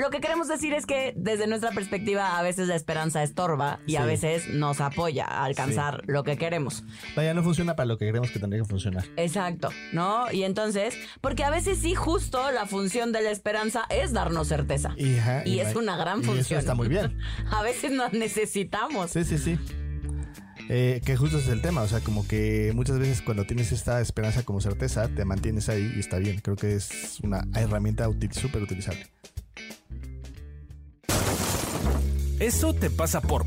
Lo que queremos decir es que desde nuestra perspectiva a veces la esperanza estorba y a veces nos apoya a alcanzar lo que queremos. Vaya, no funciona para lo que creemos que tendría que funcionar. Exacto, ¿no? Y entonces, porque a veces sí justo la función de la esperanza es darnos certeza. Y, ajá, Y y es una gran y eso función. está muy bien. A veces nos necesitamos. Sí, sí, sí. Eh, que justo es el tema, o sea, como que muchas veces cuando tienes esta esperanza como certeza, te mantienes ahí y está bien. Creo que es una herramienta útil, súper utilizable. Eso te pasa por...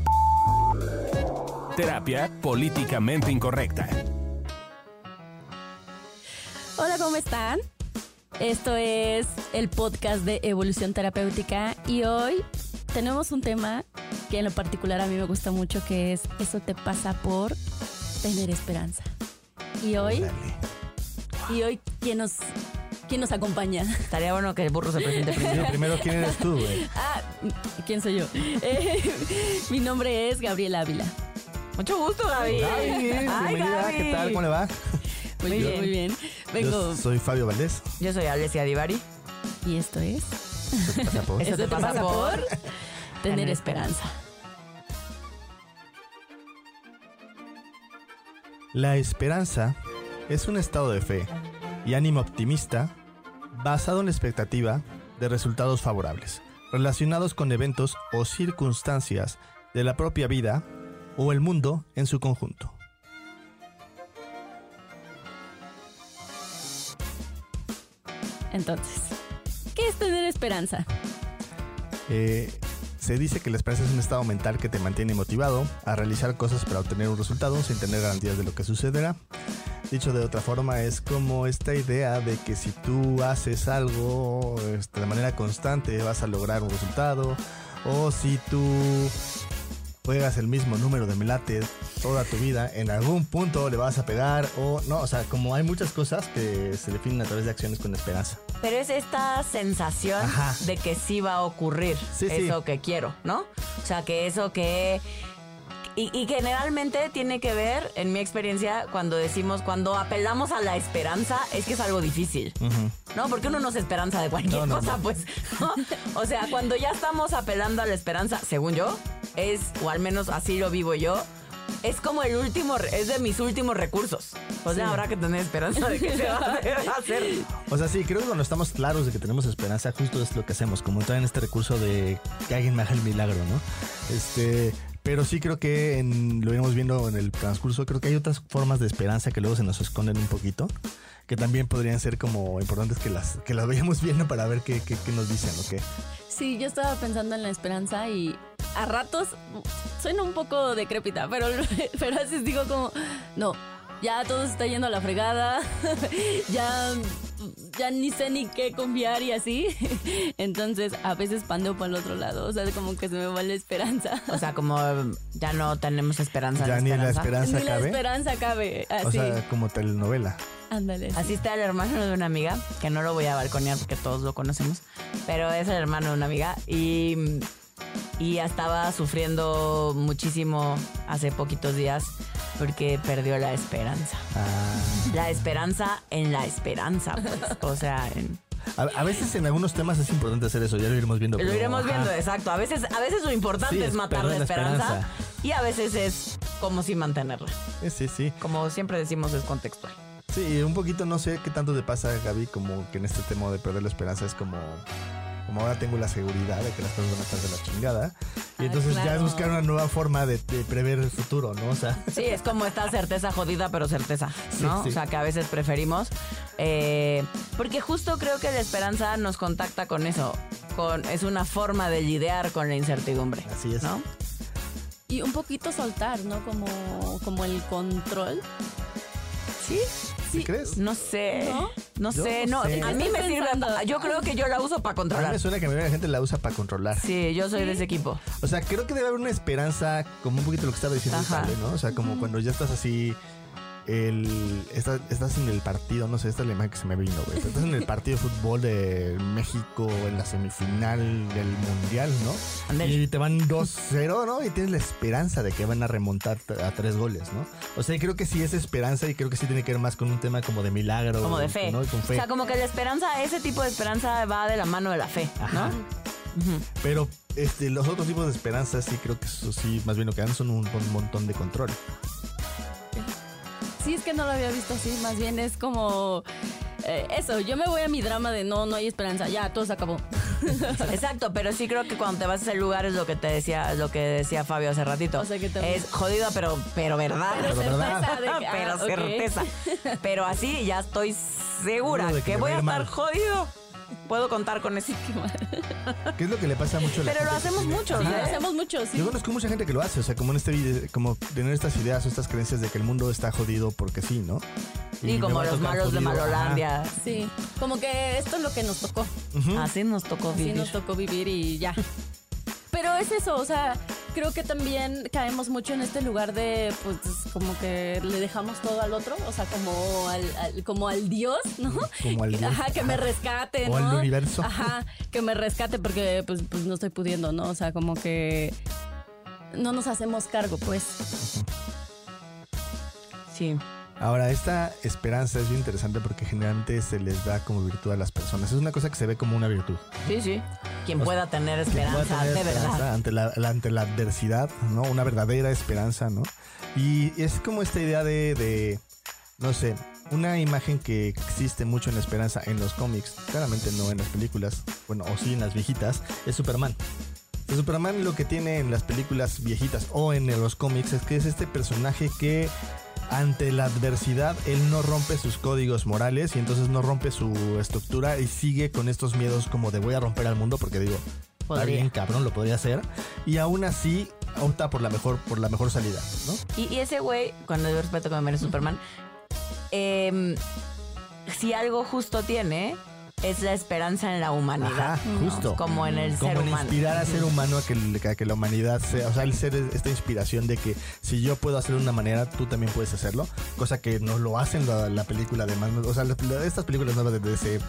Terapia políticamente incorrecta. Hola, ¿cómo están? Esto es el podcast de Evolución Terapéutica y hoy tenemos un tema que en lo particular a mí me gusta mucho que es Eso te pasa por tener esperanza. Y hoy, y hoy ¿quién nos, quién nos acompaña? Estaría bueno que el burro se presente primero. Primero, ¿quién eres tú, güey? Ah, ¿quién soy yo? Eh, mi nombre es Gabriela Ávila. Mucho gusto, Gaby. Gaby, Ay, bienvenida, Gaby. ¿qué tal? ¿Cómo le va? Muy, bien, muy bien. Vengo Yo soy Fabio Valdés. Yo soy Alessia Divari. y esto es ¿Qué pasa, po? Eso te pasa por tener esperanza. La esperanza es un estado de fe y ánimo optimista basado en la expectativa de resultados favorables, relacionados con eventos o circunstancias de la propia vida o el mundo en su conjunto. Entonces, ¿qué es tener esperanza? Eh, se dice que la esperanza es un estado mental que te mantiene motivado a realizar cosas para obtener un resultado sin tener garantías de lo que sucederá. Dicho de otra forma, es como esta idea de que si tú haces algo este, de manera constante vas a lograr un resultado. O si tú juegas el mismo número de melate toda tu vida, en algún punto le vas a pegar. O no, o sea, como hay muchas cosas que se definen a través de acciones con esperanza. Pero es esta sensación Ajá. de que sí va a ocurrir Sí, sí. eso que quiero, ¿no? O sea, que eso que... Y, y generalmente tiene que ver, en mi experiencia, cuando decimos, cuando apelamos a la esperanza, es que es algo difícil. ¿No? Porque uno no se esperanza de cualquier No, no, cosa, no. pues. O sea, cuando ya estamos apelando a la esperanza, según yo, es, o al menos así lo vivo yo, es como el último, es de mis últimos recursos. O sea, Sí. habrá que tener esperanza de que se va a hacer. O sea, sí, creo que cuando estamos claros de que tenemos esperanza, justo es lo que hacemos, como entrar en este recurso de que alguien me haga el milagro, ¿no? Este, pero sí creo que en- lo iremos viendo en el transcurso, creo que hay otras formas de esperanza que luego se nos esconden un poquito, que también podrían ser como importantes que las, que las vayamos viendo para ver qué, qué, nos dicen. Sí, yo estaba pensando en la esperanza y a ratos suena un poco decrépita, pero, pero a veces digo como, no, ya todo se está yendo a la fregada, ya, ya ni sé ni qué confiar y así. Entonces a veces pandeo para el otro lado, o sea, como que se me va la esperanza. O sea, como eh, ya no tenemos esperanza. Ya ni la esperanza Ni la cabe. esperanza cabe, O sea, como telenovela. Ándale. así. Así está el hermano de una amiga, que no lo voy a balconear porque todos lo conocemos, pero es el hermano de una amiga y, y ya estaba sufriendo muchísimo hace poquitos días porque perdió la esperanza. Ah. La esperanza en la esperanza, pues. O sea, en- A, a veces en algunos temas es importante hacer eso, ya lo iremos viendo. lo pero, iremos ajá. viendo, exacto. A veces, a veces lo importante Sí, es matar la esperanza, esperanza. y a veces es como si mantenerla. Sí, sí. Como siempre decimos, es contextual. Sí, un poquito no sé qué tanto te pasa, Gaby, como que en este tema de perder la esperanza es como, como ahora tengo la seguridad de que las cosas van a estar de la chingada. Y entonces ya es buscar una nueva forma de, de prever el futuro, ¿no? O sea, Sí, es como esta certeza jodida, pero certeza, ¿no? Sí, sí. O sea, que a veces preferimos. eh, porque justo creo que la esperanza nos contacta con eso. Con, es una forma de lidiar con la incertidumbre. Así es. ¿No? Y un poquito soltar, ¿no? Como, como el control. Sí. ¿Sí crees? No sé. ¿No? Sé, no sé. A mí me sirve. Yo creo que yo la uso para A mí controlar. me suena que la gente la usa para controlar. Sí, yo soy de ese equipo. O sea, creo que debe haber una esperanza, como un poquito lo que estaba diciendo Ajá. Sale, ¿no? O sea, como cuando ya estás así el, estás, estás en el partido, no sé, esta es la imagen que se me vino, güey. Estás en el partido de fútbol de México en la semifinal del Mundial, ¿no? Y te van 2-0, ¿no? Y tienes la esperanza de que van a remontar a tres goles, ¿no? O sea, creo que sí es esperanza y creo que sí tiene que ver más con un tema como de milagro. Como de fe. ¿no? Y Con fe. O sea, como que la esperanza, ese tipo de esperanza va de la mano de la fe, Ajá. ¿no? Pero este, los otros tipos de esperanza sí creo que eso sí, más bien lo que dan son un, un montón de control. Sí, es que no lo había visto así, más bien es como eh, eso, yo me voy a mi drama de no, no hay esperanza, ya, todo se acabó. Exacto, pero sí creo que cuando te vas a ese lugar es lo que te decía, lo que decía Fabio hace ratito. O sea, que también- Es jodido, pero, pero verdad. Pero Pero certeza de que- pero ah, certeza. Pero así ya estoy segura que voy a estar mal. jodido. Puedo contar con eso. ¿Qué es lo que le pasa mucho a la Pero lo gente que hacemos mucho, Sí, lo hacemos mucho, sí. Yo conozco mucha gente que lo hace, o sea, como en este video, como tener estas ideas o estas creencias de que el mundo está jodido porque sí, ¿no? Y como los malos de jodido, ajá. Malolandia. Sí, como que esto es lo que nos tocó. Ujú. Así nos tocó Así vivir. nos tocó vivir y ya. Pero es eso, o sea, creo que también caemos mucho en este lugar de, pues, como que le dejamos todo al otro, o sea, como al, al- como al Dios, ¿no? Como al Dios. Ajá, que me rescate, O ¿no? al universo. Ajá, que me rescate porque, pues, pues no estoy pudiendo, ¿no? O sea, como que no nos hacemos cargo, pues. Sí. Ahora, esta esperanza es bien interesante porque generalmente se les da como virtud a las personas. Es una cosa que se ve como una virtud. Sí, sí. Quien O sea, pueda tener Que pueda esperanza, tener de esperanza verdad. Ante la, la- ante la adversidad, ¿no? Una verdadera esperanza, ¿no? Y es como esta idea de, de, no sé, una imagen que existe mucho en la esperanza en los cómics, claramente no en las películas, bueno, o sí en las viejitas, es Superman. Superman lo que tiene en las películas viejitas o en los cómics es que es este personaje que ante la adversidad él no rompe sus códigos morales y entonces no rompe su estructura y sigue con estos miedos como de voy a romper al mundo porque digo, está Podría. bien cabrón, lo podría hacer y aún así opta por la mejor por la mejor salida, ¿no? Y, y ese güey, cuando yo respeto merece Superman, em, si algo justo tiene, es la esperanza en la humanidad. Ajá, justo. Como en el como ser en humano. inspirar al ser humano a que, a que la humanidad sea, o sea, el ser esta inspiración de que si yo puedo hacerlo de una manera, tú también puedes hacerlo, cosa que no lo hacen la, la película de Man- o sea, la- la- estas películas nuevas de DC,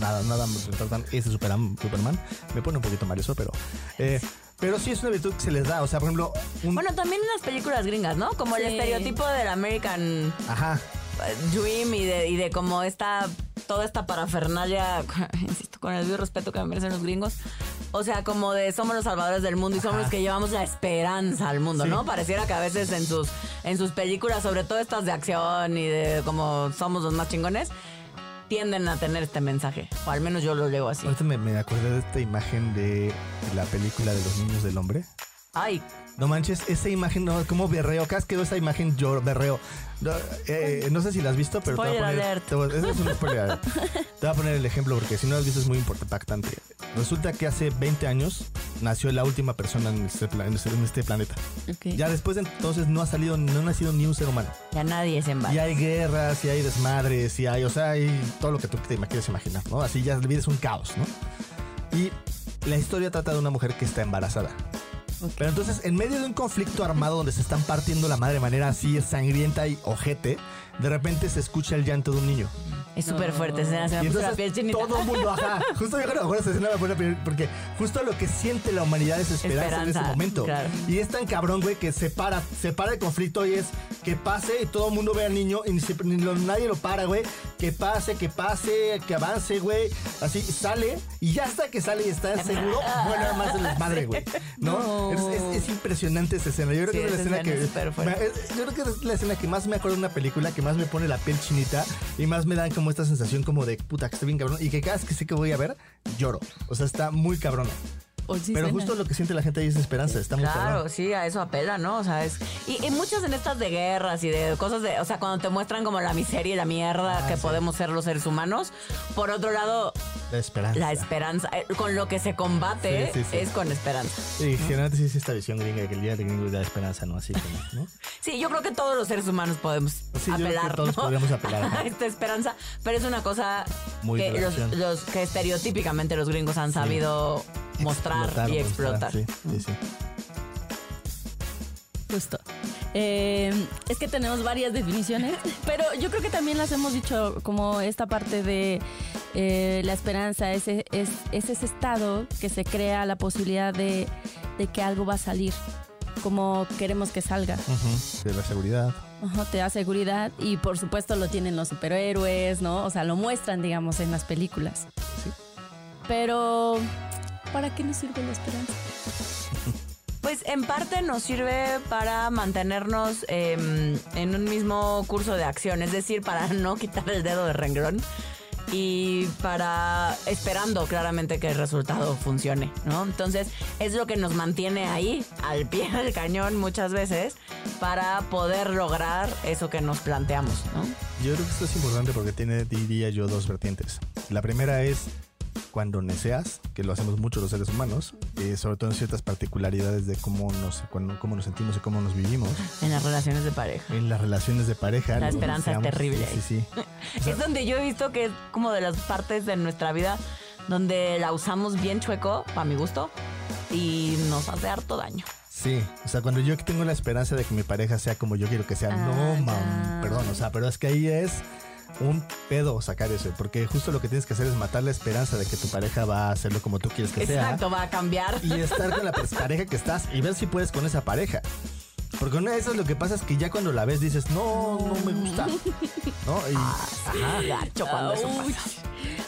nada, nada me retratan ese Superman, Superman, me pone un poquito mal eso, pero, eh, pero sí es una virtud que se les da, o sea, por ejemplo, un, Bueno, también en las películas gringas, ¿no? Como el estereotipo del American ajá, Dream y de, y de como esta, toda esta parafernalia, insisto, con el respeto que me merecen los gringos. O sea, como de somos los salvadores del mundo y somos Ajá. los que llevamos la esperanza al mundo, Sí. ¿no? Pareciera que a veces en sus, en sus películas, sobre todo estas de acción y de como somos los más chingones, tienden a tener este mensaje. O al menos yo lo leo así. ahorita me, me acordé de esta imagen de la película de los niños del hombre. Ay, No manches, esa imagen, no, como berreo. Cada vez que veo esa imagen, yo berreo. No, eh, no sé si la has visto, pero te voy a Spoiler poner. alert. te voy- es un spoiler alert. Te voy a poner el ejemplo porque si no lo has visto es muy impactante. Resulta que hace 20 años nació la última persona en este, en este- en este planeta. Ya después de entonces no ha salido, no ha nacido ni un ser humano. ya nadie se Y embala. hay guerras, y hay desmadres, y hay, o sea, hay todo lo que tú te quieres imaginar, ¿no? Así ya la vida es un caos, ¿no? Y la historia trata de una mujer que está embarazada. Pero entonces, en medio de un conflicto armado donde se están partiendo la madre de manera así sangrienta y ojete, de repente se escucha el llanto de un niño. Es súper fuerte, escena, se Y me puso la entonces piel chinita. todo el mundo, ajá. Justo yo creo que esa escena me pone la piel- porque justo lo que siente la humanidad es esperanza, en ese momento. claro. Y es tan cabrón, güey, que se para, se para el conflicto y es que pase y todo el mundo ve al niño y ni, se- ni lo- nadie lo para, güey. Que pase, que pase, que avance, güey. Así sale y ya hasta que sale y está seguro, bueno, más el desmadre, güey. ¿No? No. Es, es- es impresionante esa escena. Yo creo Sí, que es la escena escena que. es- yo creo que es la escena que más me acuerdo de una película, que más me pone la piel chinita y más me dan como esta sensación como de puta que estoy bien cabrón y que cada vez que sé que voy a ver, lloro. O sea, está muy cabrón. O sí Pero suena. justo lo que siente la gente ahí es esperanza, está muy Claro, sí, a eso apela, ¿no? O sea, es. Y, y muchas en estas de guerras y de cosas de. O sea, cuando te muestran como la miseria y la mierda Ah, que sí. podemos ser los seres humanos. Por otro lado, La esperanza. la esperanza. eh, Con lo que se combate Sí, sí, sí. es con esperanza. Sí, generalmente sí es esta visión gringa de que el día de gringo es la esperanza, ¿no? Así como, ¿no? Sí, yo creo que todos los seres humanos podemos apelar. todos ¿no? podríamos apelar, a esta esperanza, pero es una cosa Muy que los, los que estereotípicamente los gringos han sabido mostrar Explotar, y mostrar, explotar. Sí, sí, sí. Justo. Eh, es que tenemos varias definiciones, pero yo creo que también las hemos dicho como esta parte de eh, la esperanza, ese, es, es ese estado que se crea la posibilidad de, de que algo va a salir como queremos que salga. Ujú, De la seguridad. Te da seguridad y por supuesto lo tienen los superhéroes, ¿no? O sea, lo muestran, digamos, en las películas. Sí. Pero, ¿para qué nos sirve la esperanza? Pues en parte nos sirve para mantenernos em, en un mismo curso de acción, es decir, para no quitar el dedo de renglón y para esperando claramente que el resultado funcione, ¿no? Entonces es lo que nos mantiene ahí, al pie del cañón muchas veces, para poder lograr eso que nos planteamos, ¿no? Yo creo que esto es importante porque tiene, diría yo, dos vertientes. La primera es cuando neceas, que lo hacemos mucho los seres humanos, eh, sobre todo en ciertas particularidades de cómo nos, cuando- cómo nos sentimos y cómo nos vivimos. En las relaciones de pareja. En las relaciones de pareja. La esperanza es terrible Sí, sí, sí. es donde yo he visto que es como de las partes de nuestra vida donde la usamos bien chueco, para mi gusto, y nos hace harto daño. Sí, o sea, cuando yo tengo la esperanza de que mi pareja sea como yo quiero que sea, no, Ah, mam, ya. perdón, o sea, pero es que ahí es un pedo sacar eso, porque justo lo que tienes que hacer es matar la esperanza de que tu pareja va a hacerlo como tú quieres que Exacto, va a cambiar. sea y estar con la pareja que estás y ver si puedes con esa pareja. Porque una de esas lo que pasa es que ya cuando la ves dices, no, no me gusta. ¿No? Y, Ajá, eso pasa.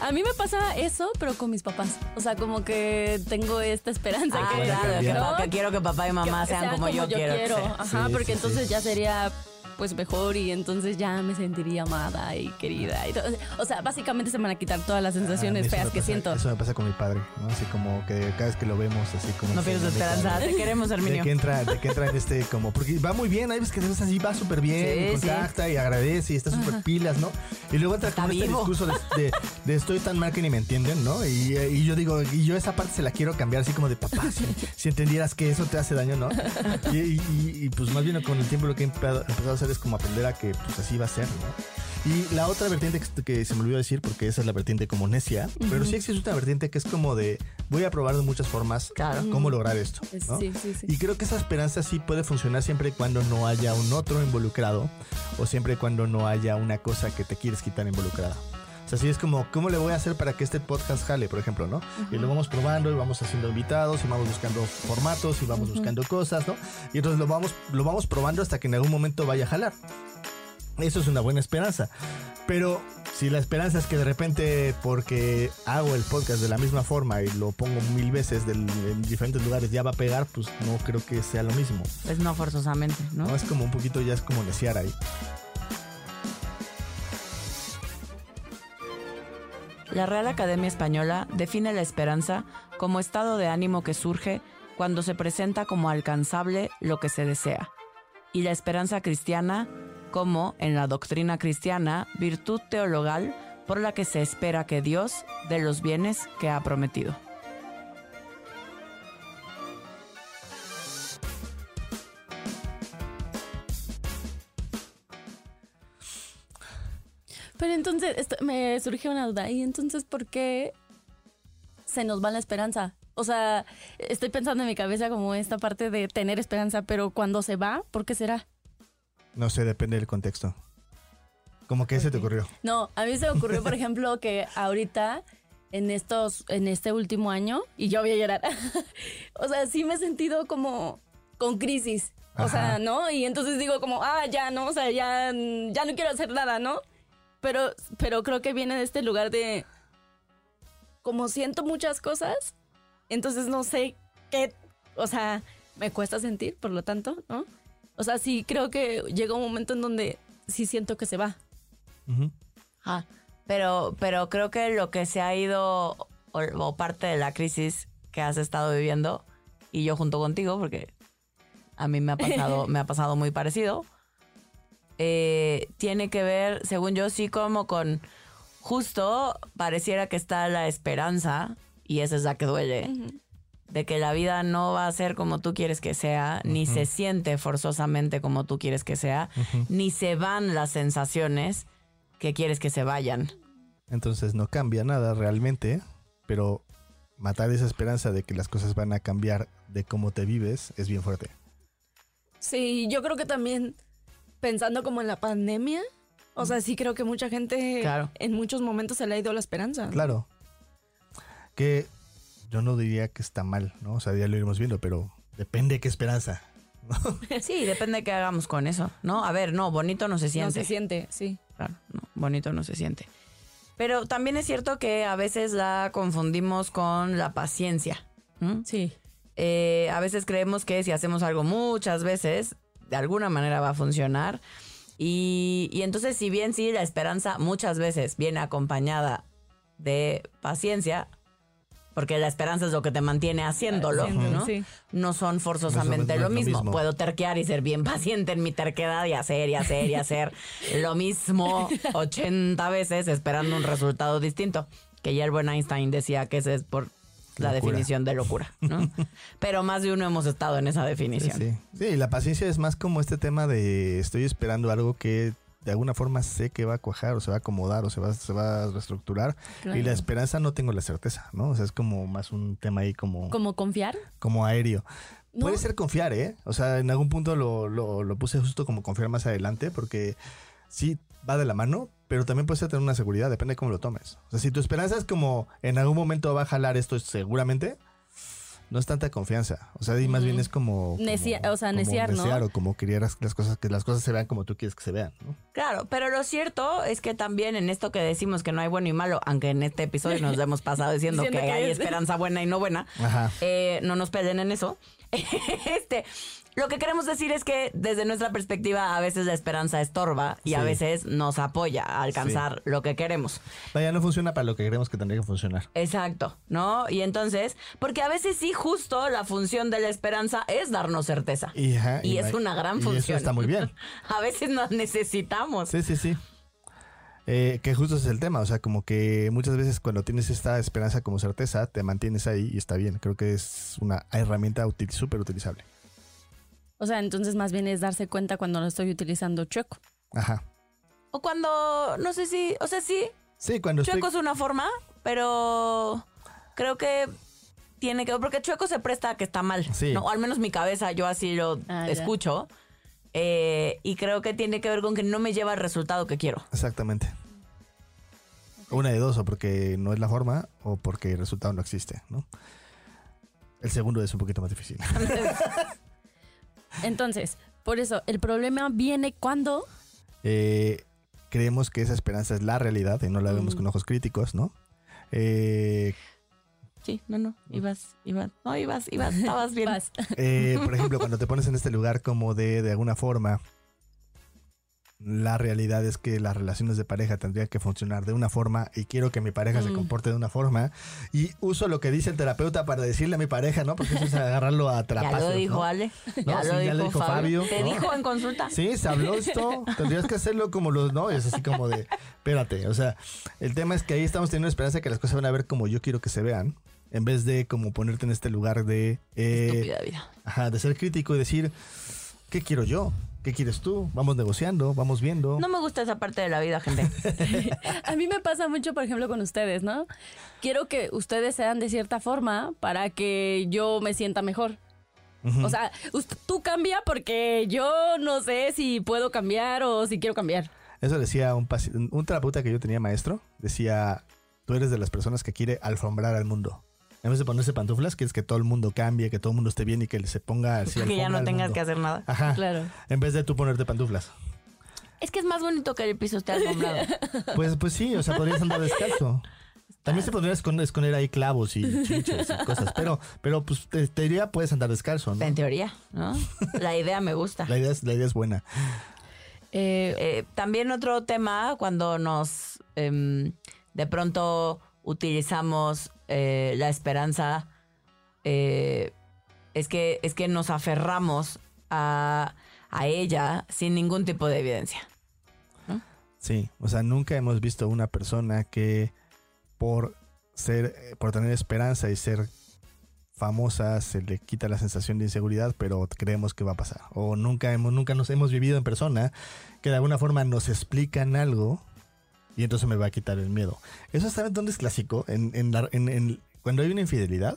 A mí me pasa eso, pero con mis papás. O sea, como que tengo esta esperanza Ah, que, claro, que, ¿no? que quiero que papá y mamá que sean, como, yo, quiero. que sean. Ajá, Sí, porque sí, entonces sí. ya sería pues mejor y entonces ya me sentiría amada y querida. y todo. O sea, básicamente se me van a quitar todas las a mí sensaciones feas que pasa- siento. Eso me pasa con mi padre, ¿no? Así como que cada vez que lo vemos, así como... No pierdas esperanza, de- te queremos, De Herminio. que entra, de que entra en este como, porque va muy bien, hay veces que de así va súper bien, Sí, y contacta y agradece y está súper pilas, ¿no? Y luego entra Está con este discurso de, de- de estoy tan mal que ni me entienden, ¿no? Y, y yo digo, y yo esa parte se la quiero cambiar así como de papá, si, si entendieras que eso te hace daño, ¿no? Y, y- y- y, pues más bien con el tiempo lo que he empezado, empezado a hacer es como aprender a que pues así va a ser, ¿no? Y la otra vertiente que, que se me olvidó decir, porque esa es la vertiente como necia, pero sí existe una vertiente que es como de voy a probar de muchas formas Claro. cómo lograr esto. Es- ¿no? Sí, sí, sí. Y creo que esa esperanza sí puede funcionar siempre y cuando no haya un otro involucrado o siempre y cuando no haya una cosa que te quieres quitar involucrada. O sea, sí es como, ¿cómo le voy a hacer para que este podcast jale, por ejemplo, ¿no? Y lo vamos probando y vamos haciendo invitados y vamos buscando formatos y vamos buscando cosas, ¿no? Y entonces lo vamos, lo vamos probando hasta que en algún momento vaya a jalar. Eso es una buena esperanza. Pero si la esperanza es que de repente, porque hago el podcast de la misma forma y lo pongo mil veces del- en diferentes lugares, ya va a pegar, pues no creo que sea lo mismo. Pues no forzosamente, ¿no? ¿no? Es como un poquito, ya es como neciar ahí. La Real Academia Española define la esperanza como estado de ánimo que surge cuando se presenta como alcanzable lo que se desea, y la esperanza cristiana como, en la doctrina cristiana, virtud teologal por la que se espera que Dios dé los bienes que ha prometido. Pero entonces esto- me surgió una duda. ¿Y entonces por qué se nos va la esperanza? O sea, estoy pensando en mi cabeza como esta parte de tener esperanza, pero cuando se va, ¿por qué será? No sé, depende del contexto. ¿Cómo que se te ocurrió? No, a mí se me ocurrió, por ejemplo, que ahorita, en estos, en este último año, y yo voy a llorar. o sea, sí me he sentido como con crisis. O sea, ¿no? Y entonces digo como, ah, ya, ¿no? O sea, ya, ya no quiero hacer nada, ¿no? Pero, pero creo que viene de este lugar de, como siento muchas cosas, entonces no sé qué, o sea, me cuesta sentir, por lo tanto, ¿no? O sea, sí creo que llega un momento en donde sí siento que se va. Ujú. Ah, pero, pero creo que lo que se ha ido, o, o parte de la crisis que has estado viviendo, y yo junto contigo, porque a mí me ha pasado, me ha pasado muy parecido, eh, tiene que ver, según yo, sí como con justo pareciera que está la esperanza, y esa es la que duele, de que la vida no va a ser como tú quieres que sea, ni se siente forzosamente como tú quieres que sea, ni se van las sensaciones que quieres que se vayan. Entonces no cambia nada realmente, pero matar esa esperanza de que las cosas van a cambiar de cómo te vives es bien fuerte. Sí, yo creo que también pensando como en la pandemia, o sea, sí creo que mucha gente Claro. en muchos momentos se le ha ido la esperanza. Claro. Que yo no diría que está mal, ¿no? O sea, ya lo iremos viendo, pero depende de qué esperanza. Sí, depende de qué hagamos con eso, ¿no? A ver, no, bonito no se No siente. se siente, sí. Claro, no, bonito no se siente. Pero también es cierto que a veces la confundimos con la paciencia. Sí. Eh, a veces creemos que si hacemos algo muchas veces, de alguna manera va a funcionar. Y, y entonces, si bien sí, la esperanza muchas veces viene acompañada de paciencia, porque la esperanza es lo que te mantiene haciéndolo, ¿no? sí. No son forzosamente lo lo mismo. mismo. Puedo terquear y ser bien paciente en mi terquedad y hacer y hacer y hacer lo mismo 80 veces esperando un resultado distinto. Que ya el buen Einstein decía que ese es por la Locura. definición de locura, ¿no? Pero más de uno hemos estado en esa Sí, definición. sí. Sí, la paciencia es más como este tema de estoy esperando algo que de alguna forma sé que va a cuajar o se va a acomodar o se va, se va a reestructurar. Claro. Y la esperanza no tengo la certeza, ¿no? O sea, es como más un tema ahí como, ¿Como confiar? como aéreo. No. Puede ser confiar, ¿eh? O sea, en algún punto lo, lo, lo puse justo como confiar más adelante porque sí va de la mano, pero también puede ser tener una seguridad, depende de cómo lo tomes. O sea, si tu esperanza es como en algún momento va a jalar esto seguramente, no es tanta confianza. O sea, y más bien es como... como- Necia- o sea, como neciar, ¿no? o como querer las cosas, que las cosas se vean como tú quieres que se vean, ¿no? Claro, pero lo cierto es que también en esto que decimos que no hay bueno y malo, aunque en este episodio nos hemos pasado diciendo, Diciendo que, que hay es- esperanza buena y no buena, eh, no nos peleen en eso. este, lo que queremos decir es que desde nuestra perspectiva a veces la esperanza estorba y a veces nos apoya a alcanzar lo que queremos. Vaya, no funciona para lo que queremos que tendría que funcionar. Exacto, ¿no? Y entonces, porque a veces sí justo la función de la esperanza es darnos certeza. Y, ajá, Y es una gran y eso función. está muy bien. a veces nos necesitamos. Sí, sí, sí. Eh, que justo es el tema, o sea, como que muchas veces cuando tienes esta esperanza como certeza, te mantienes ahí y está bien. Creo que es una herramienta útil, súper utilizable. O sea, entonces más bien es darse cuenta cuando lo estoy utilizando chueco. Ajá. O cuando, no sé si, o sea, sí, Sí, cuando estoy... chueco es una forma, pero creo que tiene que, porque chueco se presta a que está mal. Sí. ¿no? O al menos mi cabeza, yo así lo Ah, escucho. Eh, y creo que tiene que ver con que no me lleva al resultado que quiero. Exactamente. Una de dos, o porque no es la forma, o porque el resultado no existe, ¿no? El segundo es un poquito más difícil. Entonces, por eso, el problema viene cuando Eh, creemos que esa esperanza es la realidad y no la vemos Mm. con ojos críticos, ¿no? Eh, Sí, no, no, ibas, ibas, no, ibas, ibas, estabas bien. Eh, por ejemplo, cuando te pones en este lugar como de, de alguna forma, la realidad es que las relaciones de pareja tendrían que funcionar de una forma y quiero que mi pareja se Mm. comporte de una forma y uso lo que dice el terapeuta para decirle a mi pareja, ¿no? Porque eso es agarrarlo a Ya trapazos, lo dijo ¿no? Ale, No, ya, sí, lo, ya dijo Fabio. Fabio, Te ¿no? dijo en consulta. Sí, se habló esto, tendrías que hacerlo como los, no, es así como de, espérate, o sea, el tema es que ahí estamos teniendo esperanza de que las cosas van a ver como yo quiero que se vean, en vez de como ponerte en este lugar de, eh, Estúpida vida. Ajá, de ser crítico y decir, ¿qué quiero yo? ¿Qué quieres tú? Vamos negociando, vamos viendo. No me gusta esa parte de la vida, gente. A mí me pasa mucho, por ejemplo, con ustedes, ¿no? Quiero que ustedes sean de cierta forma para que yo me sienta mejor. O sea, tú cambia porque yo no sé si puedo cambiar o si quiero cambiar. Eso decía un, un terapeuta que yo tenía maestro. Decía, tú eres de las personas que quiere alfombrar al mundo. En vez de ponerse pantuflas, quieres que todo el mundo cambie, que todo el mundo esté bien y que se ponga así que ya no tengas mundo. que hacer nada. Ajá. Claro. En vez de tú ponerte pantuflas. Es que es más bonito que el piso esté alfombrado. Pues, pues sí, o sea, podrías andar descalzo. También se podría esconder, esconder ahí clavos y chinches y cosas. Pero, pero pues te, te diría, puedes andar descalzo, ¿no? En teoría, ¿no? La idea me gusta. La idea es, la idea es buena. Eh, Eh, también otro tema cuando nos em, de pronto utilizamos eh, la esperanza eh, es que es que nos aferramos a, a ella sin ningún tipo de evidencia. Sí, o sea, nunca hemos visto una persona que por ser, por tener esperanza y ser famosa se le quita la sensación de inseguridad, pero creemos que va a pasar. O nunca hemos, nunca nos hemos vivido en persona que de alguna forma nos explican algo y entonces me va a quitar el miedo. Eso saben dónde es clásico, en, en la- en- en- cuando hay una infidelidad,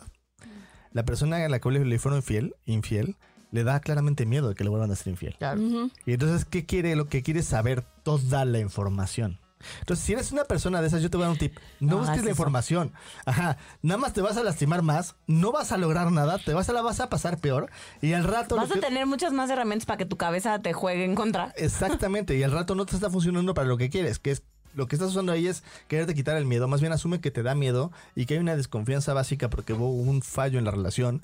la persona a la que le fueron infiel, infiel le da claramente miedo de que le vuelvan a ser infiel. Claro. Y entonces, ¿qué quiere? Lo que quiere es saber toda la información. Entonces, si eres una persona de esas, yo te voy a dar un tip. No, No busques la información. Ajá. Nada más te vas a lastimar más, no vas a lograr nada, te vas a la vas a pasar peor. Y al rato. Vas a que- tener muchas más herramientas para que tu cabeza te juegue en contra. Exactamente. Y al rato no te está funcionando para lo que quieres, que es. Lo que estás usando ahí es quererte quitar el miedo. Más bien asume que te da miedo y que hay una desconfianza básica porque hubo un fallo en la relación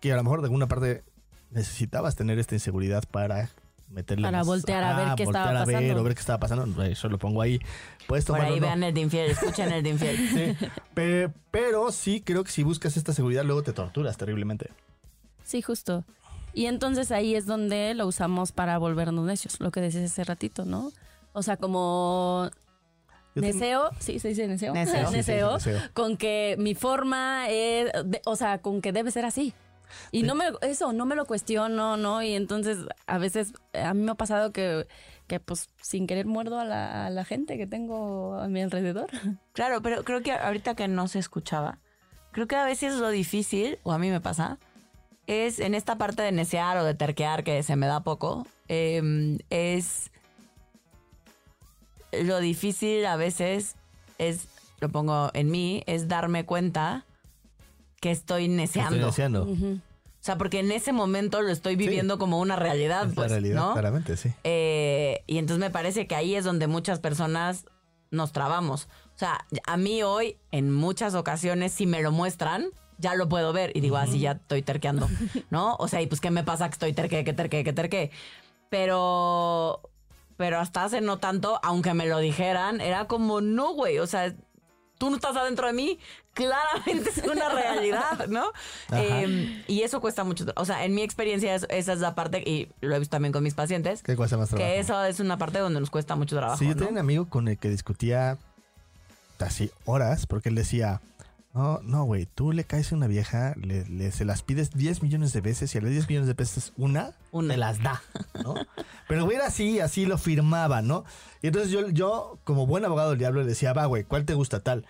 que a lo mejor de alguna parte necesitabas tener esta inseguridad para meterle Para voltear a ver qué voltear estaba a ver pasando. o ver qué estaba pasando. Eso lo pongo ahí. Puedes Por tomarlo ahí vean el de infiel, escuchen el de infiel. Sí. Pe- pero sí creo que si buscas esta seguridad luego te torturas terriblemente. Sí, justo. Y entonces ahí es donde lo usamos para volvernos necios, lo que decías hace ratito, ¿no? O sea, como Yo Neseo, sí, se dice neseo. Neseo. Sí, sí, sí, Neseo, con que mi forma es, de- o sea, con que debe ser así. Y Sí. no me, eso, no me lo cuestiono, ¿no? Y entonces a veces a mí me ha pasado que, que pues sin querer muerdo a la, a la gente que tengo a mi alrededor. Claro, pero creo que ahorita que no se escuchaba, creo que a veces lo difícil, o a mí me pasa, es en esta parte de necear o de terquear que se me da poco, eh, es lo difícil a veces es, lo pongo en mí, es darme cuenta que estoy neceando. Estoy deseando. Ujú. O sea, porque en ese momento lo estoy viviendo como una realidad, Es pues, la realidad, ¿no? claramente, sí. Eh, y entonces me parece que ahí es donde muchas personas nos trabamos. O sea, a mí hoy, en muchas ocasiones, si me lo muestran, ya lo puedo ver. Y digo, así ya estoy terqueando, ¿no? O sea, y pues, ¿qué me pasa que estoy terque, que terque, que terque? Pero, pero hasta hace no tanto, aunque me lo dijeran, era como, no, güey, o sea, tú no estás adentro de mí, claramente es una realidad, ¿no? Eh, y eso cuesta mucho. O sea, en mi experiencia, es- esa es la parte, y lo he visto también con mis pacientes, ¿Qué cuesta más trabajo? que eso es una parte donde nos cuesta mucho trabajo. Sí, yo ¿no? tenía un amigo con el que discutía así horas, porque él decía, no, no, güey, tú le caes a una vieja, le, le- se las pides 10 millones de veces y a las 10 millones de veces una, Una. te las da, ¿no? Pero güey era así, así lo firmaba, ¿no? Y entonces yo, yo como buen abogado del diablo, le decía, va, güey, ¿cuál te gusta tal?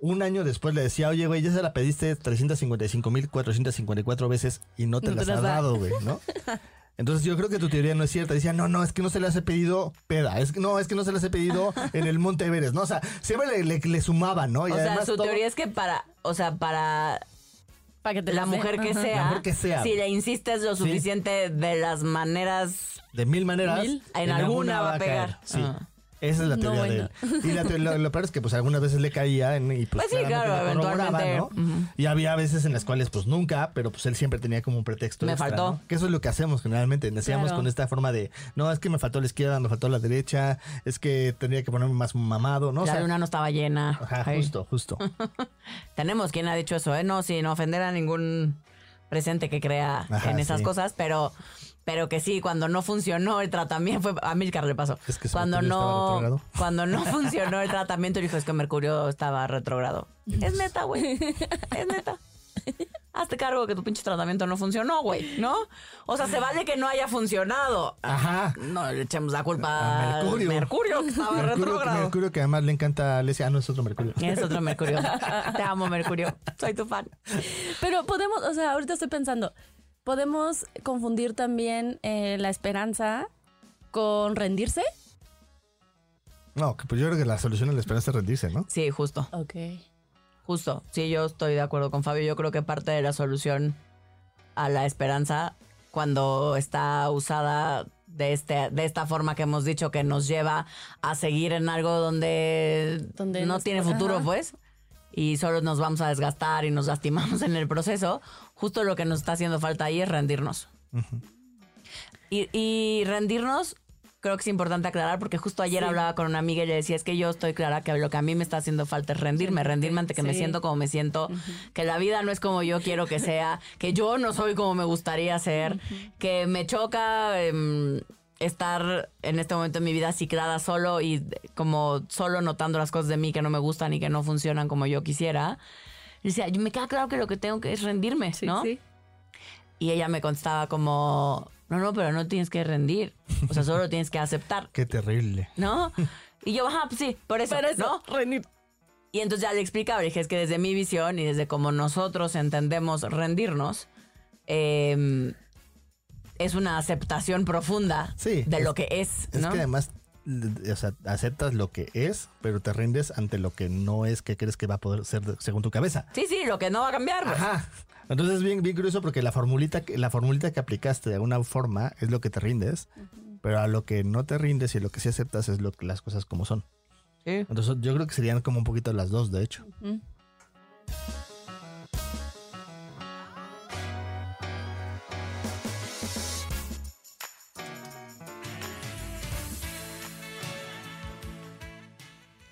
Un año después le decía, oye, güey, ya se la pediste 355.454 veces y no te No las te has las da. dado, güey, ¿no? Entonces yo creo que tu teoría no es cierta. Decía, no, no, es que no se las he pedido peda. Es que no, es que no se las he pedido en el Monte Everest, ¿no? O sea, siempre le, le, le sumaban, ¿no? Y o sea, su todo- teoría es que para, o sea, para Para que te la mujer que sea, La mujer que sea. si le insistes lo Sí. suficiente de las maneras, De mil maneras. Mil. en, alguna va a pegar. caer. Sí. Ah. Esa es la No, teoría bueno. de él. Y la te- lo, lo peor es que pues algunas veces le caía en- y pues, Pues sí, claro, eventualmente, ¿no? Y había veces en las cuales pues nunca, pero pues él siempre tenía como un pretexto Me extra, faltó. ¿no? Que eso es lo que hacemos generalmente. Claro. con esta forma de, no, es que me faltó la izquierda, me faltó la derecha, es que tendría que ponerme más mamado, ¿no? O la sea, luna no estaba llena. Ajá, Ay. justo, justo. Tenemos quien ha dicho eso, ¿eh? No, sin ofender a ningún presente que crea Ajá, en esas sí. cosas, pero, pero que sí, cuando no funcionó el tratamiento, fue a Milcar le pasó. Es que su cuando no, cuando no funcionó el tratamiento, dijo es que Mercurio estaba retrogrado. Es neta, güey. Es neta. Hazte cargo que tu pinche tratamiento no funcionó, güey, ¿no? O sea, se vale que no haya funcionado. Ajá. No le echemos la culpa A Mercurio. Mercurio, que estaba Mercurio, retrógrado. Mercurio que además le encanta a Alesia. Ah, no, es otro Mercurio. Es otro Mercurio. Te amo, Mercurio. Soy tu fan. Pero podemos, o sea, ahorita estoy pensando, podemos confundir también eh, la esperanza con rendirse. No, que pues yo creo que la solución a la esperanza es rendirse, ¿no? Sí, justo. Ok. Justo, sí, yo estoy de acuerdo con Fabio. Yo creo que parte de la solución a la esperanza, cuando está usada de, este, de esta forma que hemos dicho, que nos lleva a seguir en algo donde, Donde no tiene futuro, ajá. pues, y solo nos vamos a desgastar y nos lastimamos en el proceso, justo lo que nos está haciendo falta ahí es rendirnos. y, y rendirnos, creo que es importante aclarar, porque justo ayer hablaba con una amiga y le decía, es que yo estoy clara que lo que a mí me está haciendo falta es rendirme, rendirme ante que me siento como me siento, que la vida no es como yo quiero que sea, que yo no soy como me gustaría ser, que me choca em, estar en este momento en mi vida ciclada solo y de- como solo notando las cosas de mí que no me gustan y que no funcionan como yo quisiera. Y decía, me queda claro que lo que tengo que es rendirme, Sí, ¿no? sí. Y ella me contestaba como, no, no, pero no tienes que rendir. O sea, solo tienes que aceptar, Qué terrible. ¿no? Y yo, ajá, pues sí, por eso, Pero eso, ¿no? rendir. Y entonces ya le explicaba, le dije, es que desde mi visión y desde como nosotros entendemos rendirnos, eh, es una aceptación profunda Sí, de es- lo que es, Es ¿no? que además, o sea, aceptas lo que es, pero te rindes ante lo que no es que crees que va a poder ser según tu cabeza. Sí, sí, lo que no va a cambiar. pues. Ajá. Entonces es bien, bien curioso porque la formulita, que- la formulita que aplicaste de alguna forma es lo que te rindes, pero a lo que no te rindes y lo que sí aceptas es lo que las cosas como son. Sí. Entonces yo creo que serían como un poquito las dos, de hecho. Ujú.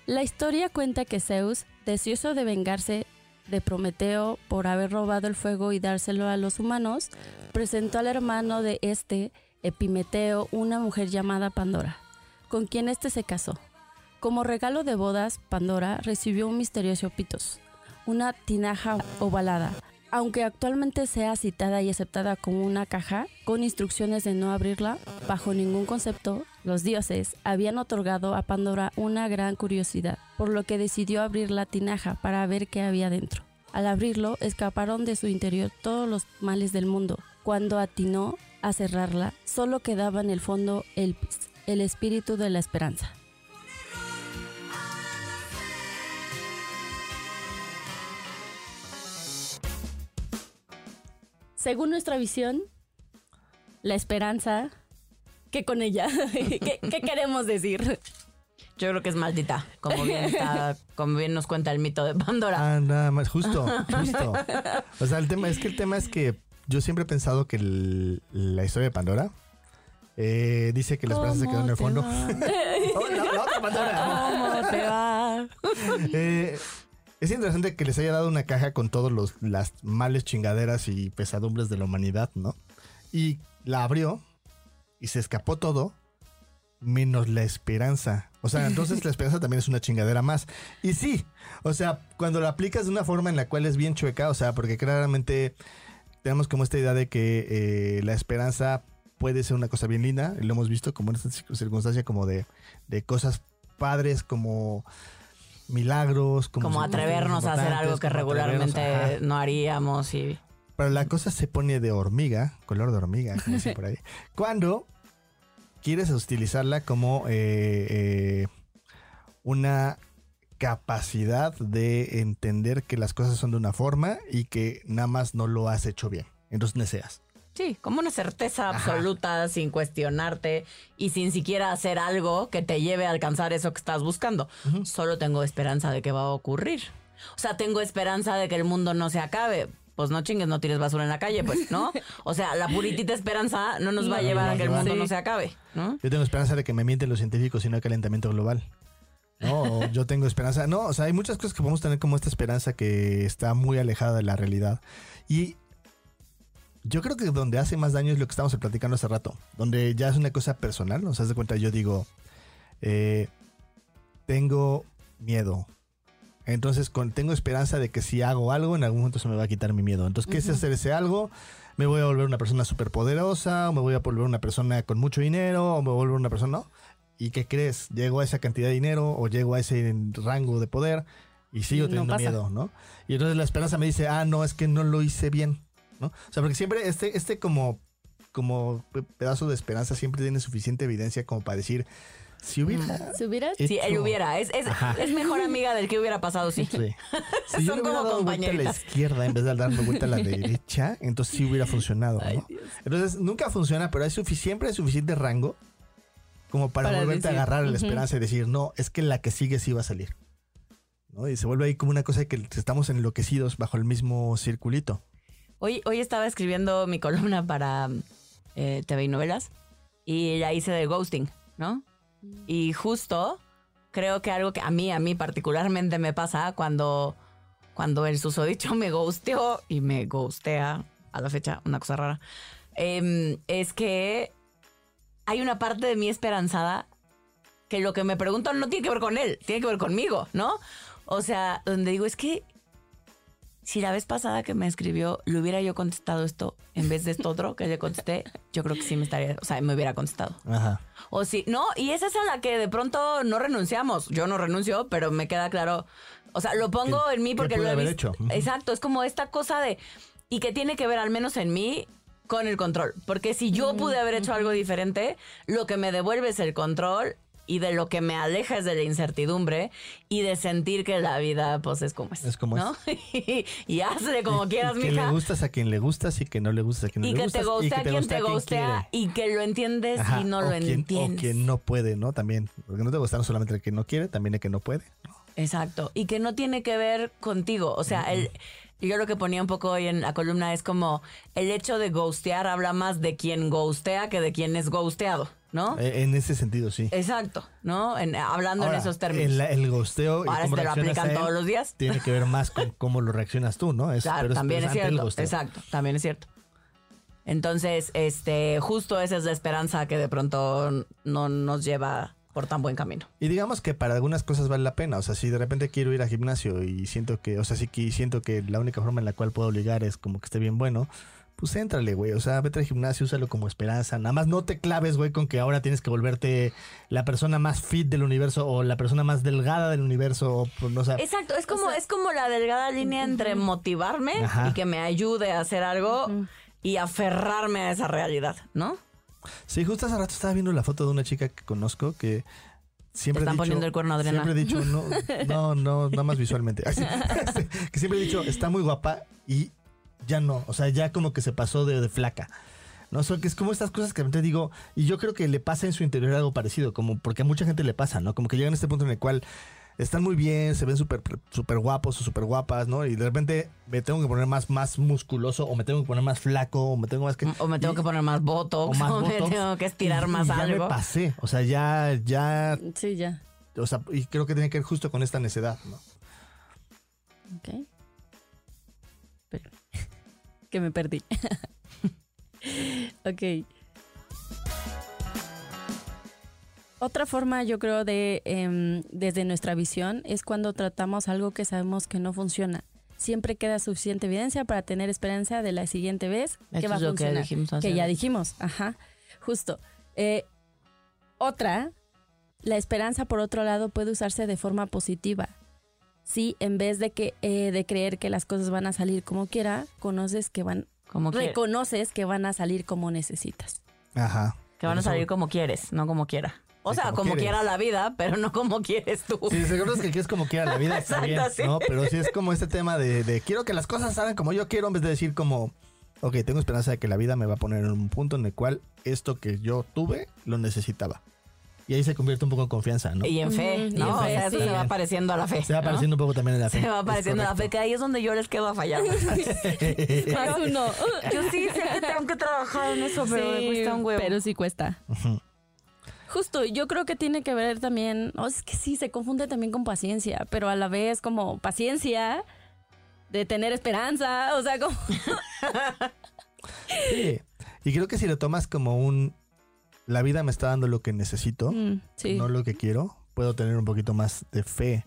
La historia cuenta que Zeus, deseoso de vengarse de Prometeo por haber robado el fuego y dárselo a los humanos, presentó al hermano de este, Epimeteo, una mujer llamada Pandora, con quien éste se casó. Como regalo de bodas, Pandora recibió un misterioso pitos, una tinaja ovalada, aunque actualmente sea citada y aceptada como una caja, con instrucciones de no abrirla, bajo ningún concepto, los dioses habían otorgado a Pandora una gran curiosidad, por lo que decidió abrir la tinaja para ver qué había dentro. Al abrirlo, escaparon de su interior todos los males del mundo. Cuando atinó a cerrarla, solo quedaba en el fondo el, el espíritu de la esperanza. Según nuestra visión, la esperanza, ¿qué con ella? ¿Qué, qué queremos decir? Yo creo que es maldita, como bien, está- como bien nos cuenta el mito de Pandora. Ah, nada más, justo, justo. O sea, el tema es que el tema es que yo siempre he pensado que el- la historia de Pandora eh, dice que la esperanza se quedó en el ¿Cómo te fondo. Oh, la, la otra Pandora. ¿Cómo te va? Eh, es interesante que les haya dado una caja con todos los las males chingaderas y pesadumbres de la humanidad, ¿no? Y la abrió y se escapó todo menos la esperanza. O sea, entonces la esperanza también es una chingadera más. Y sí, o sea, cuando la aplicas de una forma en la cual es bien chueca, o sea, porque claramente tenemos como esta idea de que eh, la esperanza puede ser una cosa bien linda, lo hemos visto como en esta circun- circunstancia como de, de cosas padres como milagros, como, Como atrevernos a hacer algo que regularmente ajá. no haríamos y Pero la cosa se pone de hormiga, color de hormiga, como por ahí, cuando quieres utilizarla como eh, eh, una capacidad de entender que las cosas son de una forma y que nada más no lo has hecho bien. Entonces neceas. Sí, como una certeza Ajá. absoluta sin cuestionarte y sin siquiera hacer algo que te lleve a alcanzar eso que estás buscando. Solo tengo esperanza de que va a ocurrir. O sea, tengo esperanza de que el mundo no se acabe. Pues no chingues, no tires basura en la calle, pues, ¿no? O sea, la puritita esperanza no nos va a llevar no a que el mundo no se acabe, ¿no? Yo tengo esperanza de que me mienten los científicos y no hay calentamiento global. No, yo tengo esperanza. No, o sea, hay muchas cosas que podemos tener como esta esperanza que está muy alejada de la realidad. Y yo creo que donde hace más daño es lo que estamos platicando hace rato, donde ya es una cosa personal. O sea, haz de cuenta, yo digo, eh, tengo miedo. Entonces, con, tengo esperanza de que si hago algo, en algún momento se me va a quitar mi miedo. Entonces, ¿qué es hacer ese algo? Me voy a volver una persona súper poderosa, o me voy a volver una persona con mucho dinero, o me voy a volver una persona, ¿no? ¿Y qué crees? Llego a esa cantidad de dinero, o llego a ese rango de poder, y sigo No teniendo miedo, ¿no? Y entonces la esperanza me dice, ah, no, es que no lo hice bien, ¿no? O sea, porque siempre este, este como, como pe- pedazo de esperanza siempre tiene suficiente evidencia como para decir, si hubiera... ¿Se hubiera? Sí, él hecho- hubiera. Es, es, es mejor amiga del que hubiera pasado, sí. Sí. Si yo Son hubiera como dado vuelta a la izquierda en vez de darme vuelta a la derecha, entonces sí hubiera funcionado, ¿no? Entonces nunca funciona, pero hay siempre hay suficiente rango como para, Para volverte decir, a agarrar a la esperanza y decir, no, es que la que sigue sí va a salir. ¿No? Y se vuelve ahí como una cosa de que estamos enloquecidos bajo el mismo circulito. Hoy, hoy estaba escribiendo mi columna para eh, TV y novelas y la hice de ghosting, ¿no? Y justo creo que algo que a mí, a mí particularmente me pasa cuando, cuando el susodicho me ghosteó y me ghostea a la fecha, una cosa rara, em, es que hay una parte de mí esperanzada que lo que me preguntan no tiene que ver con él, tiene que ver conmigo, ¿no? O sea, donde digo, es que si la vez pasada que me escribió le hubiera yo contestado esto en vez de esto otro que le contesté, yo creo que sí me estaría, o sea, me hubiera contestado. Ajá. O sí, no, y esa es a la que de pronto no renunciamos. Yo no renuncio, pero me queda claro. O sea, lo pongo ¿Qué- en mí porque lo he haber visto. hecho? Exacto, es como esta cosa de. Y que tiene que ver, al menos en mí, con el control. Porque si yo pude haber hecho algo diferente, lo que me devuelve es el control y de lo que me aleja es de la incertidumbre y de sentir que la vida pues es como es. Es como ¿no? y hazle como Y- quieras, y que mija. le gustas a quien le gustas y que no le gustas a quien no Y le que gustas. te gustea a quien te gustea y que lo entiendes Ajá, y no lo quien- entiendes. O quien no puede, ¿no? También. Porque no te gusta no solamente el que no quiere, también el que no puede. Exacto. Y que no tiene que ver contigo. O sea, el, yo lo que ponía un poco hoy en la columna es como el hecho de ghostear habla más de quien ghostea que de quien es ghosteado, ¿no? Eh, En ese sentido, sí. Exacto, ¿no? En- hablando Ahora, en esos términos. El, el gosteo y Ahora te lo aplican él todos los días. Tiene que ver más con cómo lo reaccionas tú, ¿no? Es, Claro, pero también es cierto. Exacto, también es cierto. Entonces, este, justo esa es la esperanza que de pronto no nos lleva por tan buen camino. Y digamos que para algunas cosas vale la pena. O sea, si de repente quiero ir al gimnasio y siento que, o sea, sí que siento que la única forma en la cual puedo ligar es como que esté bien bueno, pues éntrale, güey. O sea, vete al gimnasio, úsalo como esperanza. Nada más no te claves, güey, con que ahora tienes que volverte la persona más fit del universo o la persona más delgada del universo. O, pues, no sé. Exacto, es como, es como la delgada línea entre motivarme Ajá. y que me ayude a hacer algo y aferrarme a esa realidad, ¿no? Sí, justo hace rato estaba viendo la foto de una chica que conozco que siempre Te están he dicho, poniendo el cuerno, Adriana. Siempre he dicho, no, no, no, nada más visualmente. Así, que siempre he dicho, está muy guapa y ya no. O sea, ya como que se pasó de, de flaca. No, o sea, que es como estas cosas que te digo, y yo creo que le pasa en su interior algo parecido, como porque a mucha gente le pasa, ¿no? Como que llegan a este punto en el cual están muy bien, se ven súper súper guapos o súper guapas, ¿no? Y de repente me tengo que poner más, más musculoso, o me tengo que poner más flaco, o me tengo más que. O me tengo y- que poner más botox, o me tengo que estirar Y- más y ya algo. me pasé. O sea, ya, ya, Sí, ya. o sea, y creo que tiene que ver justo con esta necedad, ¿no? Ok. Que me perdí. ok. Otra forma, yo creo, de em, desde nuestra visión es cuando tratamos algo que sabemos que no funciona. Siempre queda suficiente evidencia para tener esperanza de la siguiente vez que Esto va a que funcionar. dijimos que ya dijimos, ajá, justo. Eh, otra, la esperanza por otro lado puede usarse de forma positiva. Si en vez de que eh, de creer que las cosas van a salir como quiera, conoces que van, Como reconoces que van a salir como necesitas. Ajá. que van a salir como quieres, no como quiera. O sea, como quiera la vida, pero no como quieres tú. Sí, seguro es que quieres como quiera la vida, está bien, Exacto, sí. ¿no? Pero sí es como este tema de, de quiero que las cosas salgan como yo quiero, en vez de decir como, ok, tengo esperanza de que la vida me va a poner en un punto en el cual esto que yo tuve lo necesitaba. Y ahí se convierte un poco en confianza, ¿no? Y en fe, y ¿no? en O sea, eso sí. se va pareciendo a la fe. Se va ¿no? pareciendo un poco también en la fe. Se va pareciendo a la fe, que ahí es donde yo les quedo a fallar. Más uno. Yo sí sé que tengo que trabajar en eso, pero me Sí, cuesta un huevo. Pero sí cuesta. Justo, yo creo que tiene que ver también, o es que sí, se confunde también con paciencia, pero a la vez como paciencia de tener esperanza, o sea, como... Sí. Y creo que si lo tomas como un, la vida me está dando lo que necesito, Mm, sí. no lo que quiero, puedo tener un poquito más de fe.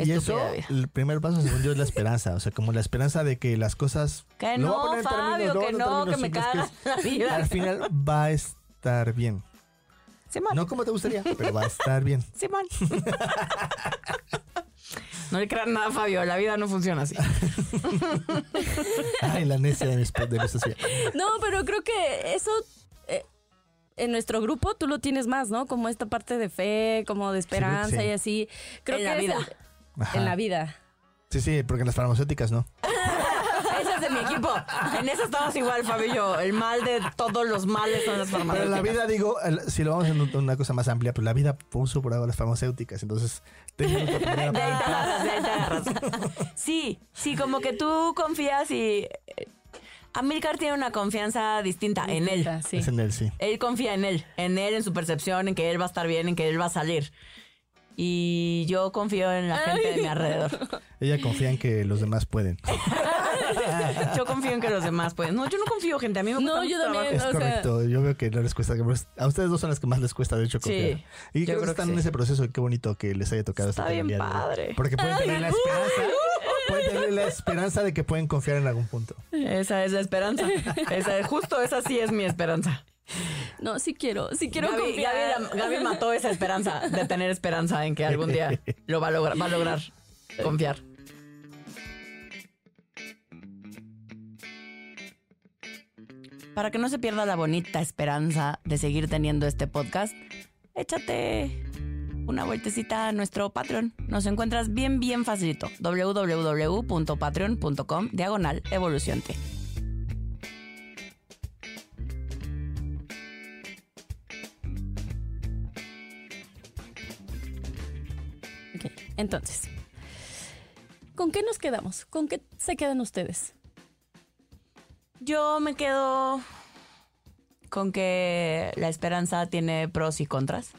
Y eso, vida. el primer paso según yo es la esperanza, o sea, como la esperanza de que las cosas... Que voy a no, poner términos- Fabio, a que no, que me simples, caga la vida. Al final va a estar bien. Simón, No como te gustaría, pero va a estar bien. Simón. No le crean nada, Fabio. La vida no funciona así. Ay, la necia de mi, de mi. No, pero creo que eso en nuestro grupo tú lo tienes más, ¿no? Como esta parte de fe, como de esperanza sí. y así. Creo En que la vida. en la vida. Sí, sí, porque en las farmacéuticas no. Ese es de mi equipo. En eso estamos igual, yo. El mal de todos los males son las Pero en farmacéuticas. la vida, digo, el- si lo vamos a hacer una cosa más amplia, pues la vida puso por ahora las farmacéuticas. Entonces, tengo otra primera De ahí te parte. agarras, de ahí te agarras. Sí, sí, como que tú confías y... Amilcar tiene una confianza distinta en él. Sí. Es en él, sí. Él confía en él, en él, en su percepción, en que él va a estar bien, en que él va a salir. Y yo confío en la gente de mi alrededor. Ella confía en que los demás pueden. Yo confío en que los demás pueden. No, yo no confío, gente. A mí me No, cuesta yo también. trabajo. Es O sea- correcto. Yo veo que no les cuesta. A ustedes dos son las que más les cuesta, de hecho, Sí, confiar. y yo creo que creo que están en sí. ese proceso y qué bonito que les haya tocado Está bien padre. Porque pueden tener la esperanza. Pueden tener la esperanza de que pueden confiar en algún punto. Esa es la esperanza. Esa es, justo esa sí es mi esperanza. No, sí quiero, sí quiero Gaby, confiar. Gaby mató esa esperanza de tener esperanza en que algún día lo va a lograr, va a lograr confiar. para que no se pierda la bonita esperanza de seguir teniendo este podcast, échate una vueltecita a nuestro Patreon. Nos encuentras bien, bien facilito. www.patreon.com diagonal evolución T. Ok, entonces, ¿con qué nos quedamos? ¿Con qué se quedan ustedes? Yo me quedo con que la esperanza tiene pros y contras.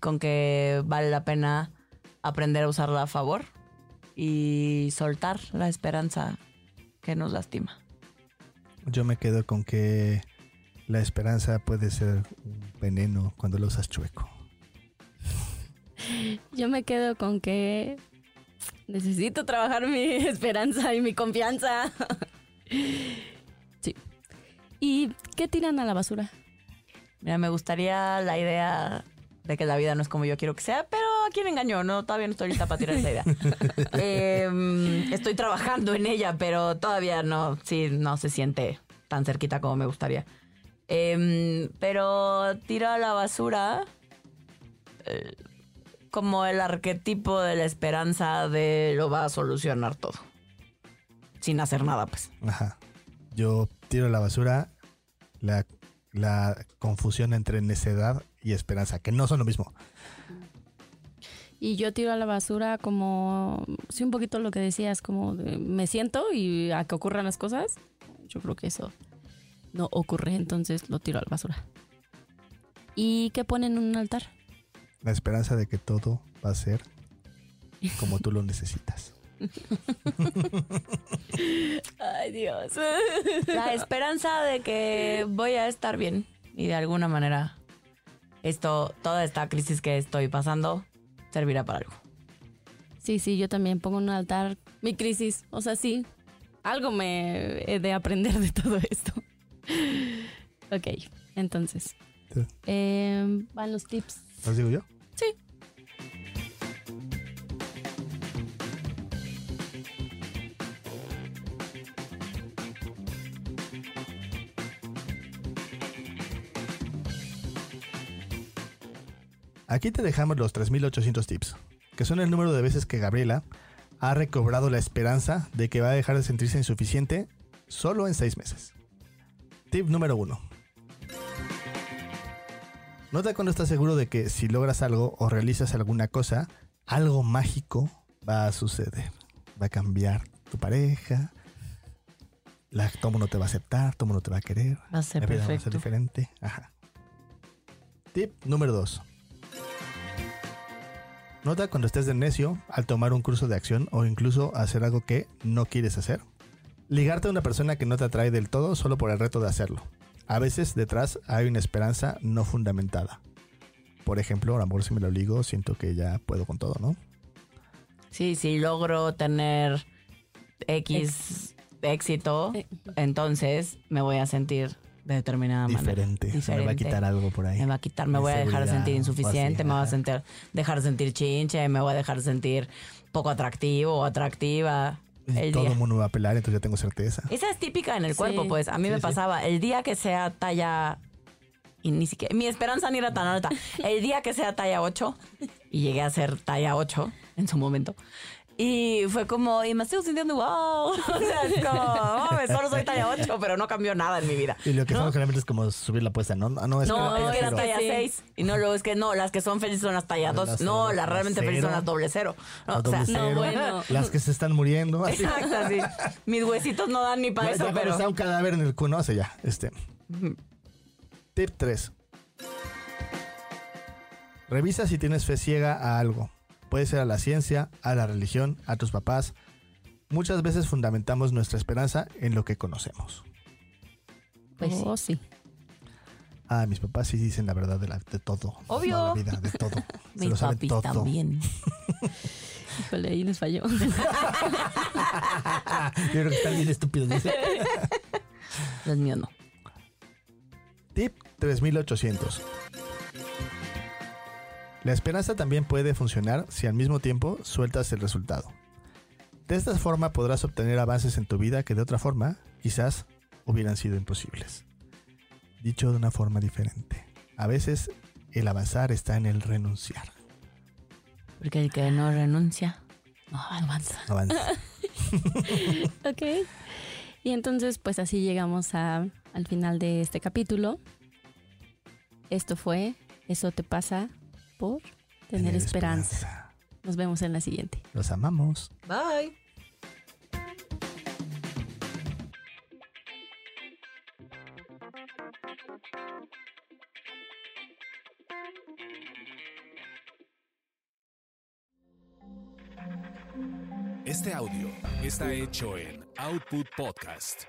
Con que vale la pena aprender a usarla a favor y soltar la esperanza que nos lastima. Yo me quedo con que la esperanza puede ser un veneno cuando lo usas chueco. Yo me quedo con que necesito trabajar mi esperanza y mi confianza. sí. ¿Y qué tiran a la basura? Mira, me gustaría la idea de que la vida no es como yo quiero que sea, pero ¿a quién engañó? No, todavía no estoy lista para tirar esa idea. Em, estoy trabajando en ella, pero todavía no, sí, no se siente tan cerquita como me gustaría. Em, pero tiro a la basura eh, como el arquetipo de la esperanza de lo va a solucionar todo. Sin hacer nada, pues. Ajá. Yo tiro a la basura la, la confusión entre necedad y esperanza, que no son lo mismo. Y yo tiro a la basura como, sí, un poquito lo que decías, como de, me siento y a que ocurran las cosas. Yo creo que eso no ocurre, entonces lo tiro a la basura. ¿Y qué ponen en un altar? La esperanza de que todo va a ser como tú lo necesitas. Ay, Dios. La esperanza de que voy a estar bien y de alguna manera esto, toda esta crisis que estoy pasando, servirá para algo. Sí, sí, yo también pongo en un altar mi crisis. O sea, sí, algo me he de aprender de todo esto. ok, entonces. Sí. eh, van los tips. ¿Los digo yo? Aquí te dejamos los 3800 tips, que son el número de veces que Gabriela ha recobrado la esperanza de que va a dejar de sentirse insuficiente solo en 6 meses. Tip número 1. Nota cuando estás seguro de que si logras algo o realizas alguna cosa, algo mágico va a suceder. Va a cambiar tu pareja, la, todo mundo te va a aceptar, todo mundo te va a querer. Va a ser vida va a ser perfecto. diferente. Ajá. Tip número 2. Nota cuando estés de necio al tomar un curso de acción o incluso hacer algo que no quieres hacer. Ligarte a una persona que no te atrae del todo solo por el reto de hacerlo. A veces detrás hay una esperanza no fundamentada. Por ejemplo, el amor si me lo ligo, siento que ya puedo con todo, ¿no? Sí, si logro tener X éxito, entonces me voy a sentir de determinada Diferente. manera. Se me va a quitar algo por ahí. Me va a quitar, me voy a dejar sentir insuficiente, así, me voy a sentir, dejar de sentir chinche, me voy a dejar de sentir poco atractivo o atractiva. El todo el mundo me va a pelar, entonces ya tengo certeza. Esa es típica en el Sí. cuerpo, pues. A mí Sí, me sí. pasaba, el día que sea talla. Y ni siquiera. Mi esperanza ni era tan alta. El día que sea talla 8, y llegué a ser talla 8 en su momento. Y fue como, y me estoy sintiendo wow. O sea, es como, solo soy talla 8, pero no cambió nada en mi vida. Y lo que hacemos generalmente es como subir la apuesta, ¿no? Ah, no, es No, que es que era cero. talla Sí. 6. Y no, luego es que no, las que son felices son las talla Las 2. cero, No, las realmente felices son cero. las doble cero. No, o sea, doble no, cero, bueno. Las que se están muriendo. Así. Exacto, así. Mis huesitos no dan ni para Ya- eso, ya pero. está un cadáver en el cuno, hace ya. Este. Tip 3. Revisa si tienes fe ciega a algo. Puede ser a la ciencia, a la religión, a tus papás. Muchas veces fundamentamos nuestra esperanza en lo que conocemos. Pues sí. oh, sí. Ah, mis papás sí dicen la verdad de, la- de todo. Obvio. Toda la vida, de todo. Se Mis lo saben todo. también. Híjole, ahí les falló. Yo creo que están bien estúpidos. dice. Los míos no. Tip 3800. La esperanza también puede funcionar si al mismo tiempo sueltas el resultado. De esta forma podrás obtener avances en tu vida que de otra forma quizás hubieran sido imposibles. Dicho de una forma diferente. A veces el avanzar está en el renunciar. Porque el que no renuncia, no avanza. No avanza. Ok. Y entonces, pues así llegamos a- al final de este capítulo. Esto fue Eso te pasa por tener, esperanza. Nos vemos en la siguiente. Los amamos. Bye. Este audio está hecho en Output Podcast.